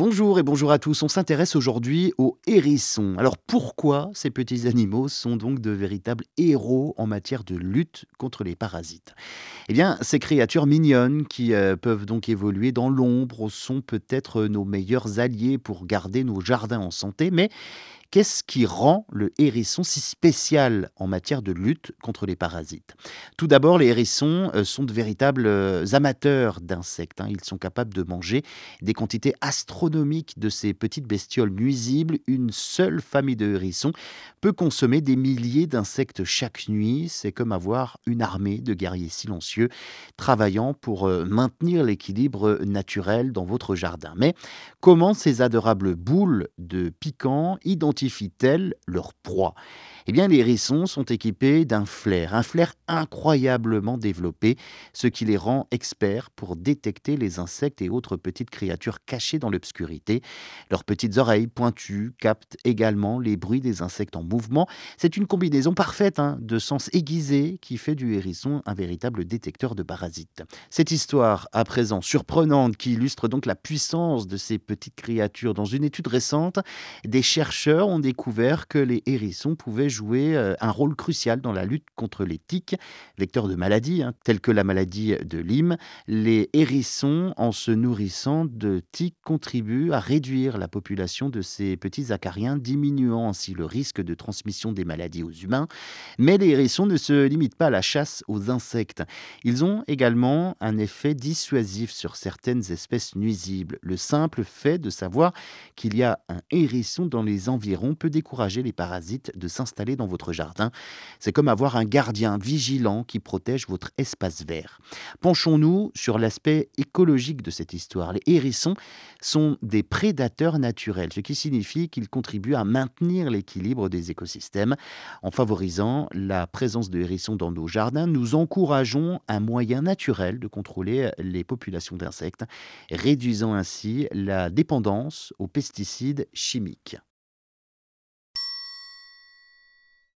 Bonjour et bonjour à tous. On s'intéresse aujourd'hui aux hérissons. Alors pourquoi ces petits animaux sont donc de véritables héros en matière de lutte contre les parasites? Eh bien, ces créatures mignonnes qui euh, peuvent donc évoluer dans l'ombre sont peut-être nos meilleurs alliés pour garder nos jardins en santé, mais Qu'est-ce qui rend le hérisson si spécial en matière de lutte contre les parasites? Tout d'abord, les hérissons euh, sont de véritables euh, amateurs d'insectes. hein. Ils sont capables de manger des quantités astronomiques de ces petites bestioles nuisibles. Une seule famille de hérissons peut consommer des milliers d'insectes chaque nuit. C'est comme avoir une armée de guerriers silencieux travaillant pour euh, maintenir l'équilibre naturel dans votre jardin. Mais comment ces adorables boules de piquants identifient-elles leur proie? Eh bien, les hérissons sont équipés d'un flair, un flair incroyablement développé, ce qui les rend experts pour détecter les insectes et autres petites créatures cachées dans l'obscurité. Leurs petites oreilles pointues captent également les bruits des insectes en mouvement. C'est une combinaison parfaite hein, de sens aiguisés qui fait du hérisson un véritable détecteur de parasites. Cette histoire, à présent surprenante, qui illustre donc la puissance de ces petites créatures, dans une étude récente, des chercheurs ont découvert que les hérissons pouvaient jouer euh, un rôle crucial dans la lutte contre les tiques, vecteurs de maladies hein, telles que la maladie de Lyme. Les hérissons, en se nourrissant de tiques, contribuent à réduire la population de ces petits acariens, diminuant ainsi le risque de transmission des maladies aux humains. Mais les hérissons ne se limitent pas à la chasse aux insectes. Ils ont également un effet dissuasif sur certaines espèces nuisibles. Le simple fait de savoir qu'il y a un hérisson dans les environs peut décourager les parasites de s'installer dans votre jardin. C'est comme avoir un gardien vigilant qui protège votre espace vert. Penchons-nous sur l'aspect écologique de cette histoire. Les hérissons sont des prédateurs naturels, ce qui signifie qu'ils contribuent à maintenir l'équilibre des écosystèmes. En favorisant la présence de hérissons dans nos jardins, nous encourageons un moyen naturel de contrôler les populations d'insectes, réduisant ainsi la dépendance aux pesticides chimiques.